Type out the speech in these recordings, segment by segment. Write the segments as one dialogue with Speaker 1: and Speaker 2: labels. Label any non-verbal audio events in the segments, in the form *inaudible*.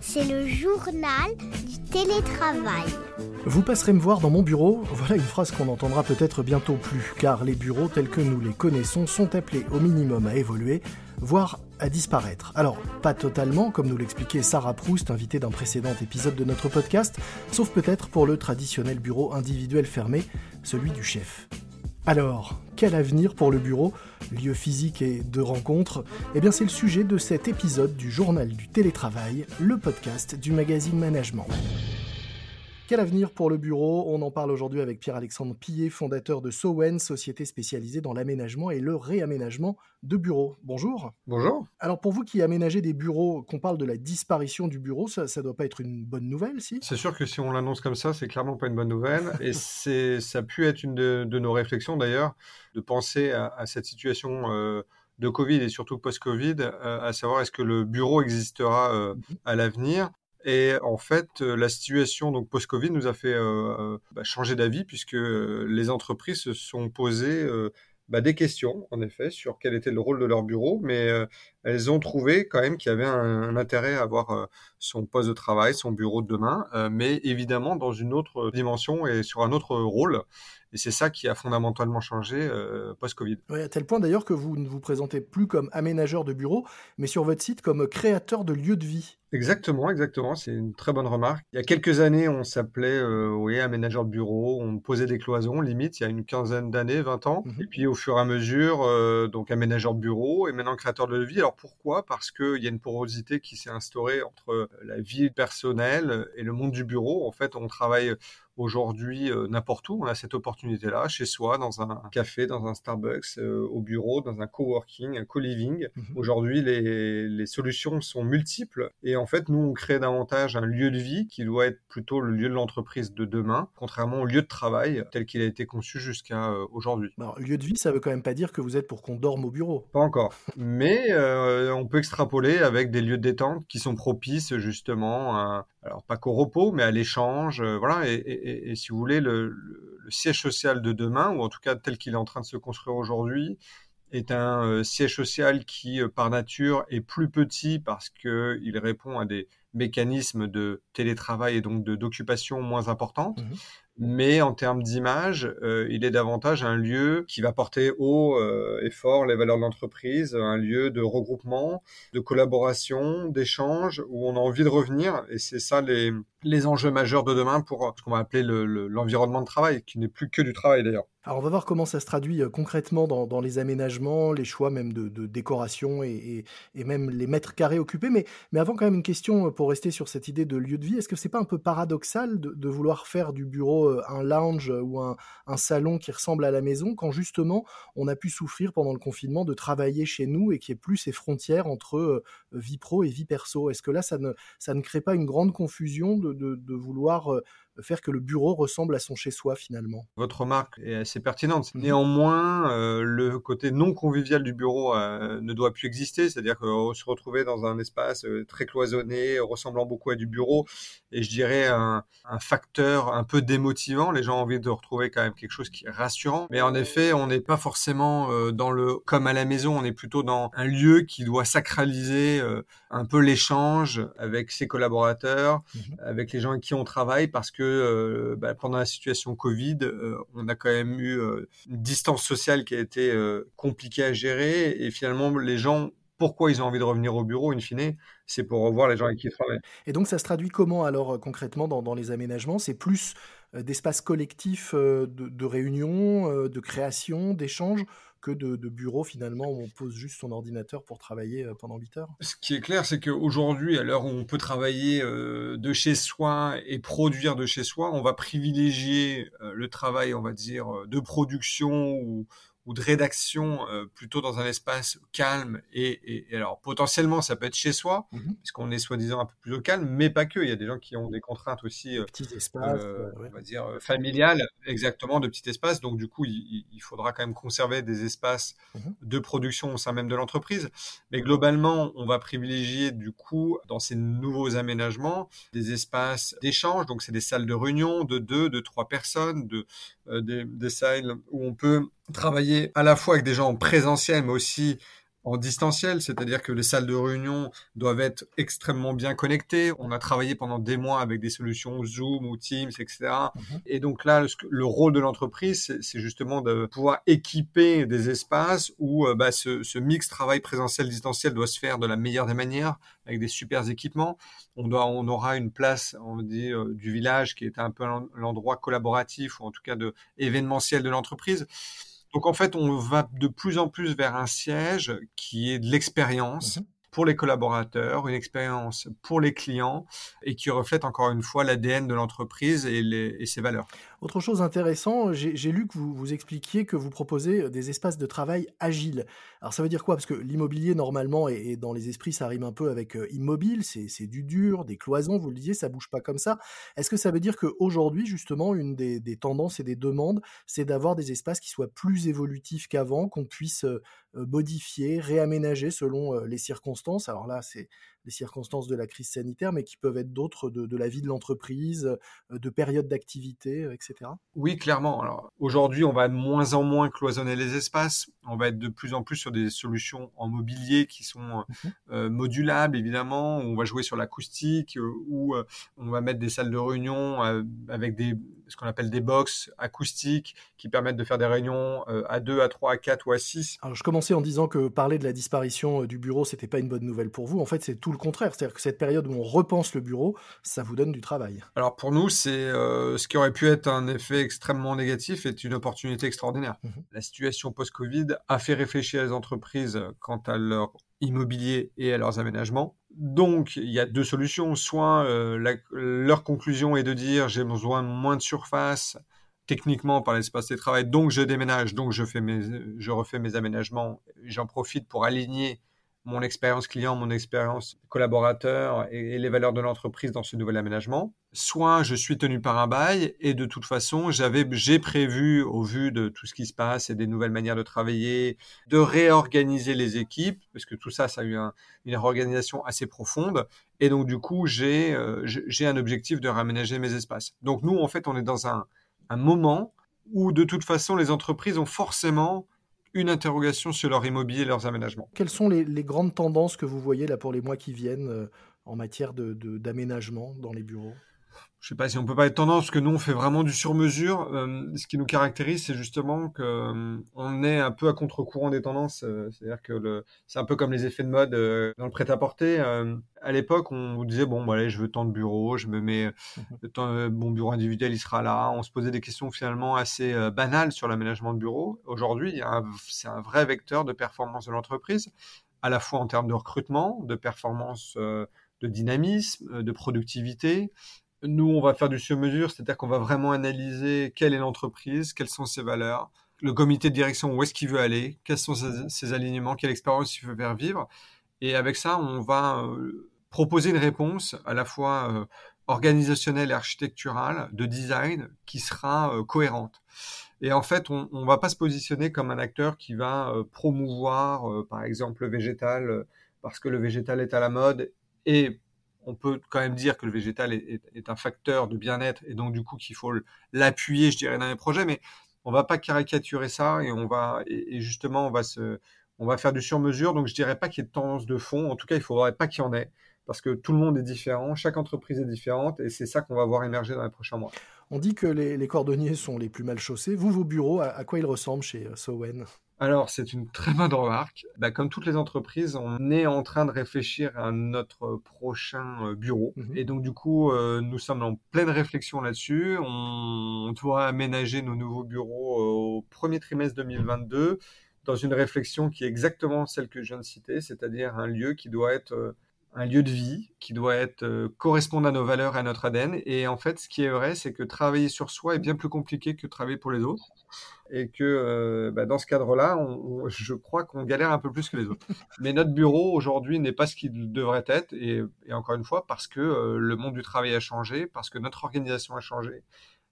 Speaker 1: C'est le journal du télétravail.
Speaker 2: Vous passerez me voir dans mon bureau, voilà une phrase qu'on entendra peut-être bientôt plus, car les bureaux tels que nous les connaissons sont appelés au minimum à évoluer, voire à disparaître. Alors, pas totalement, comme nous l'expliquait Sarah Proust, invitée d'un précédent épisode de notre podcast, sauf peut-être pour le traditionnel bureau individuel fermé, celui du chef. Alors, quel avenir pour le bureau, lieu physique et de rencontre Eh bien, c'est le sujet de cet épisode du Journal du télétravail, le podcast du magazine Management. Quel avenir pour le bureau? On en parle aujourd'hui avec Pierre-Alexandre Pillet, fondateur de Sowen, société spécialisée dans l'aménagement et le réaménagement de bureaux. Bonjour.
Speaker 3: Bonjour.
Speaker 2: Alors pour vous qui aménagez des bureaux, qu'on parle de la disparition du bureau, ça ne doit pas être une bonne nouvelle, si?
Speaker 3: C'est sûr que si on l'annonce comme ça, c'est clairement pas une bonne nouvelle. et *laughs* c'est, ça a pu être une de, nos réflexions d'ailleurs, de penser à, cette situation. Euh, de Covid et surtout post-Covid, euh, à savoir est-ce que le bureau existera euh, mhm. à l'avenir et en fait, euh, la situation post-Covid nous a fait euh, euh, bah, changer d'avis puisque les entreprises se sont posées bah, des questions, en effet, sur quel était le rôle de leur bureau, elles ont trouvé quand même qu'il y avait un, intérêt à avoir son poste de travail, son bureau de demain, mais évidemment dans une autre dimension et sur un autre rôle. Et c'est ça qui a fondamentalement changé post-Covid.
Speaker 2: Oui, à tel point d'ailleurs que vous ne vous présentez plus comme aménageur de bureau, mais sur votre site comme créateur de lieux de vie.
Speaker 3: Exactement, exactement. C'est une très bonne remarque. Il y a quelques années, on s'appelait euh, oui, aménageur de bureau, on posait des cloisons, limite, il y a une quinzaine d'années, 20 ans. Mhm. Et puis au fur et à mesure, euh, donc aménageur de bureau et maintenant créateur de vie. Alors pourquoi Parce qu'il y a une porosité qui s'est instaurée entre euh, la vie personnelle et le monde du bureau. En fait, on travaille aujourd'hui euh, n'importe où. On a cette opportunité-là, chez soi, dans un café, dans un Starbucks, euh, au bureau, dans un coworking, un co-living. Mhm. Aujourd'hui, les, les, solutions sont multiples et en fait, nous, on crée davantage un lieu de vie qui doit être plutôt le lieu de l'entreprise de demain, contrairement au lieu de travail tel qu'il a été conçu jusqu'à euh, aujourd'hui.
Speaker 2: Alors, lieu de vie, ça veut quand même pas dire que vous êtes pour qu'on dorme au bureau.
Speaker 3: Pas encore. Mais on peut extrapoler avec des lieux de détente qui sont propices justement à, alors pas qu'au repos, mais à l'échange, voilà, et, et, si vous voulez, le, siège social de demain, ou en tout cas tel qu'il est en train de se construire aujourd'hui, est un euh, siège social qui, euh, par nature, est plus petit parce qu'il répond à des mécanismes de télétravail et donc d'occupation moins importantes. Mmh mais en termes d'image, euh, il est davantage un lieu qui va porter haut et fort les valeurs de l'entreprise, un lieu de regroupement, de collaboration, d'échange, où on a envie de revenir, et c'est ça les, les enjeux majeurs de demain pour ce qu'on va appeler l'environnement de travail, qui n'est plus que du travail d'ailleurs.
Speaker 2: Alors on va voir comment ça se traduit euh, concrètement dans, les aménagements, les choix même de, décoration et, même les mètres carrés occupés. Mais, mais avant quand même une question pour rester sur cette idée de lieu de vie. Est-ce que c'est pas un peu paradoxal de vouloir faire du bureau euh, un lounge ou un, salon qui ressemble à la maison quand justement on a pu souffrir pendant le confinement de travailler chez nous et n'y ait plus ces frontières entre euh, vie pro et vie perso? Est-ce que là, ça ne, ça ne crée pas une grande confusion de, de vouloir euh, faire que le bureau ressemble à son chez-soi finalement.
Speaker 3: Votre remarque est assez pertinente. Mhm. Néanmoins, euh, le côté non convivial du bureau euh, ne doit plus exister, c'est-à-dire qu'on se retrouver dans un espace euh, très cloisonné, ressemblant beaucoup à du bureau, et je dirais un, un, facteur un peu démotivant. Les gens ont envie de retrouver quand même quelque chose qui est rassurant. Mais en effet, on n'est pas forcément dans le comme à la maison, on est plutôt dans un lieu qui doit sacraliser un peu l'échange avec ses collaborateurs, mhm. avec les gens avec qui on travaille, parce que euh, bah, pendant la situation Covid, euh, on a quand même eu euh, une distance sociale qui a été compliquée à gérer. Et finalement les gens pourquoi ils ont envie de revenir au bureau, in fine, c'est pour revoir les gens avec qui ils travaillent.
Speaker 2: Et donc, ça se traduit comment alors concrètement dans, les aménagements? C'est plus d'espaces collectifs de, de réunion, de création, d'échange que de, bureaux finalement où on pose juste son ordinateur pour travailler euh, pendant 8 heures?
Speaker 3: Ce qui est clair, c'est qu'aujourd'hui, à l'heure où on peut travailler euh, de chez soi et produire de chez soi, on va privilégier euh, le travail, on va dire, de production ou, ou de rédaction euh, plutôt dans un espace calme et, et, alors potentiellement ça peut être chez soi mmh puisqu'on est soi-disant un peu plus au calme mais pas que. Il y a des gens qui ont des contraintes aussi
Speaker 2: euh, petits espaces
Speaker 3: euh, on va dire euh, familiales exactement de petits espaces. Donc du coup il, il faudra quand même conserver des espaces mmh de production au sein même de l'entreprise. Mais globalement on va privilégier du coup dans ces nouveaux aménagements des espaces d'échange. Donc c'est des salles de réunion de deux de trois personnes de des, des salles où on peut travailler à la fois avec des gens en présentiel, mais aussi en distanciel, c'est-à-dire que les salles de réunion doivent être extrêmement bien connectées. On a travaillé pendant des mois avec des solutions Zoom ou Teams, etc. Mhm. Et donc là, le, rôle de l'entreprise, c'est justement de pouvoir équiper des espaces où euh, bah, ce, ce, mix travail présentiel distanciel doit se faire de la meilleure des manières, avec des super équipements. On, doit, on aura une place, on dit, euh, du village qui est un peu l'endroit collaboratif ou en tout cas de événementiel de l'entreprise. Donc en fait, on va de plus en plus vers un siège qui est de l'expérience. Mmh pour les collaborateurs, une expérience pour les clients et qui reflète encore une fois l'ADN de l'entreprise et, et, ses valeurs.
Speaker 2: Autre chose intéressante, j'ai lu que vous, vous expliquiez que vous proposez des espaces de travail agiles. Alors ça veut dire quoi? Parce que l'immobilier normalement et, dans les esprits ça rime un peu avec euh, immobile, c'est du dur, des cloisons, vous le disiez, ça bouge pas comme ça. Est-ce que ça veut dire qu'aujourd'hui justement une des, des, tendances et des demandes, c'est d'avoir des espaces qui soient plus évolutifs qu'avant, qu'on puisse euh, euh, modifier, réaménager selon les circonstances? Alors là, c'est les circonstances de la crise sanitaire, mais qui peuvent être d'autres de, la vie de l'entreprise, de périodes d'activité, etc.
Speaker 3: Oui, clairement. Alors aujourd'hui, on va de moins en moins cloisonner les espaces. On va être de plus en plus sur des solutions en mobilier qui sont mmh modulables, évidemment. On va jouer sur l'acoustique, ou on va mettre des salles de réunion avec des ce qu'on appelle des box acoustiques qui permettent de faire des réunions euh, à 2, à 3, à 4 ou à 6.
Speaker 2: Alors je commençais en disant que parler de la disparition euh, du bureau, c'était pas une bonne nouvelle pour vous. En fait, c'est tout le contraire. C'est-à-dire que cette période où on repense le bureau, ça vous donne du travail.
Speaker 3: Alors pour nous, c'est euh, ce qui aurait pu être un effet extrêmement négatif est une opportunité extraordinaire. Mmh la situation post-Covid a fait réfléchir les entreprises quant à leur immobilier et à leurs aménagements. Donc, il y a deux solutions. Soit euh, leur conclusion est de dire j'ai besoin de moins de surface techniquement par l'espace de travail, donc je déménage, donc je, fais mes, je refais mes aménagements, j'en profite pour aligner mon expérience client, mon expérience collaborateur et, les valeurs de l'entreprise dans ce nouvel aménagement. Soit je suis tenu par un bail et de toute façon, j'avais, j'ai prévu au vu de tout ce qui se passe et des nouvelles manières de travailler, de réorganiser les équipes parce que tout ça, ça a eu une réorganisation assez profonde. Et donc du coup, j'ai, euh, j'ai un objectif de réaménager mes espaces. Donc nous, en fait, on est dans un moment où de toute façon, les entreprises ont forcément une interrogation sur leur immobilier et leurs aménagements.
Speaker 2: Quelles sont les, grandes tendances que vous voyez là pour les mois qui viennent euh, en matière d'aménagement dans les bureaux?
Speaker 3: Je sais pas si on peut pas être tendance, que nous on fait vraiment du sur-mesure. Euh, ce qui nous caractérise, c'est justement que euh, on est un peu à contre-courant des tendances. Euh, C'est-à-dire que le, c'est un peu comme les effets de mode dans le prêt-à-porter. à l'époque, on vous disait bon, bah, allez, je veux tant de bureaux, je me mets mhm. mon bureau individuel, il sera là. On se posait des questions finalement assez banales sur l'aménagement de bureaux. Aujourd'hui, c'est un vrai vecteur de performance de l'entreprise, à la fois en termes de recrutement, de performance de dynamisme, de productivité, nous, on va faire du sur-mesure, c'est-à-dire qu'on va vraiment analyser quelle est l'entreprise, quelles sont ses valeurs, le comité de direction, où est-ce qu'il veut aller, quels sont ses, alignements, quelle expérience il veut faire vivre. Et avec ça, on va euh, proposer une réponse à la fois euh, organisationnelle et architecturale, de design, qui sera euh, cohérente. Et en fait, on ne va pas se positionner comme un acteur qui va promouvoir, par exemple, le végétal, parce que le végétal est à la mode, et on peut quand même dire que le végétal est, un facteur de bien-être et donc du coup qu'il faut l'appuyer, je dirais, dans les projets, mais on va pas caricaturer ça et on va et, justement on va se faire du sur-mesure. Donc je dirais pas qu'il y ait de tendance de fond. En tout cas, il faudrait pas qu'il y en ait parce que tout le monde est différent, chaque entreprise est différente et c'est ça qu'on va voir émerger dans les prochains mois.
Speaker 2: On dit que les, cordonniers sont les plus mal chaussés. Vous, vos bureaux, à, quoi ils ressemblent chez euh, Sowen?
Speaker 3: Alors, c'est une très bonne remarque. Bah, comme toutes les entreprises, on est en train de réfléchir à notre prochain euh, bureau. Mhm. Et donc, du coup, euh, nous sommes en pleine réflexion là-dessus. On, doit aménager nos nouveaux bureaux au premier trimestre 2022 dans une réflexion qui est exactement celle que je viens de citer, c'est-à-dire un lieu qui doit être un lieu de vie qui doit être euh, correspondre à nos valeurs à notre ADN. Et en fait, ce qui est vrai, c'est que travailler sur soi est bien plus compliqué que travailler pour les autres. Et que euh, bah, dans ce cadre-là, je crois qu'on galère un peu plus que les autres. Mais notre bureau aujourd'hui n'est pas ce qu'il devrait être. Et, encore une fois, parce que euh, le monde du travail a changé, parce que notre organisation a changé,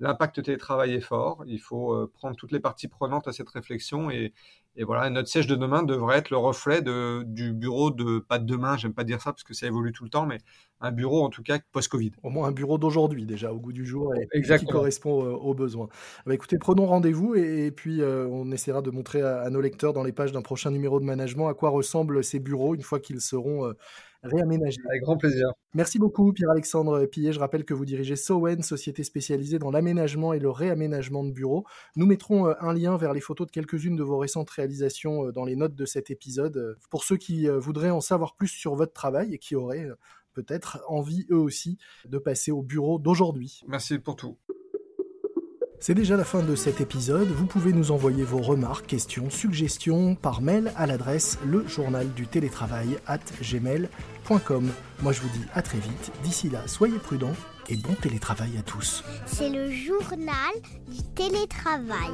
Speaker 3: l'impact télétravail est fort. Il faut euh, prendre toutes les parties prenantes à cette réflexion et, et voilà, notre siège de demain devrait être le reflet de, du bureau de, pas de demain, j'aime pas dire ça parce que ça évolue tout le temps, mais un bureau en tout cas post-Covid.
Speaker 2: Au moins un bureau d'aujourd'hui déjà, au goût du jour et qui correspond euh, aux besoins. Bah, écoutez, prenons rendez-vous et, puis euh, on essaiera de montrer à, nos lecteurs dans les pages d'un prochain numéro de management à quoi ressemblent ces bureaux une fois qu'ils seront euh, réaménagés.
Speaker 3: Avec grand plaisir.
Speaker 2: Merci beaucoup Pierre-Alexandre Pillet. Je rappelle que vous dirigez Sowen, société spécialisée dans l'aménagement et le réaménagement de bureaux. Nous mettrons un lien vers les photos de quelques-unes de vos récentes réalisations dans les notes de cet épisode pour ceux qui voudraient en savoir plus sur votre travail et qui auraient peut-être envie eux aussi de passer au bureau d'aujourd'hui.
Speaker 3: Merci pour tout.
Speaker 2: C'est déjà la fin de cet épisode. Vous pouvez nous envoyer vos remarques, questions, suggestions par mail à l'adresse le. Moi je vous dis à très vite. D'ici là, soyez prudents et bon télétravail à tous.
Speaker 1: C'est le journal du télétravail.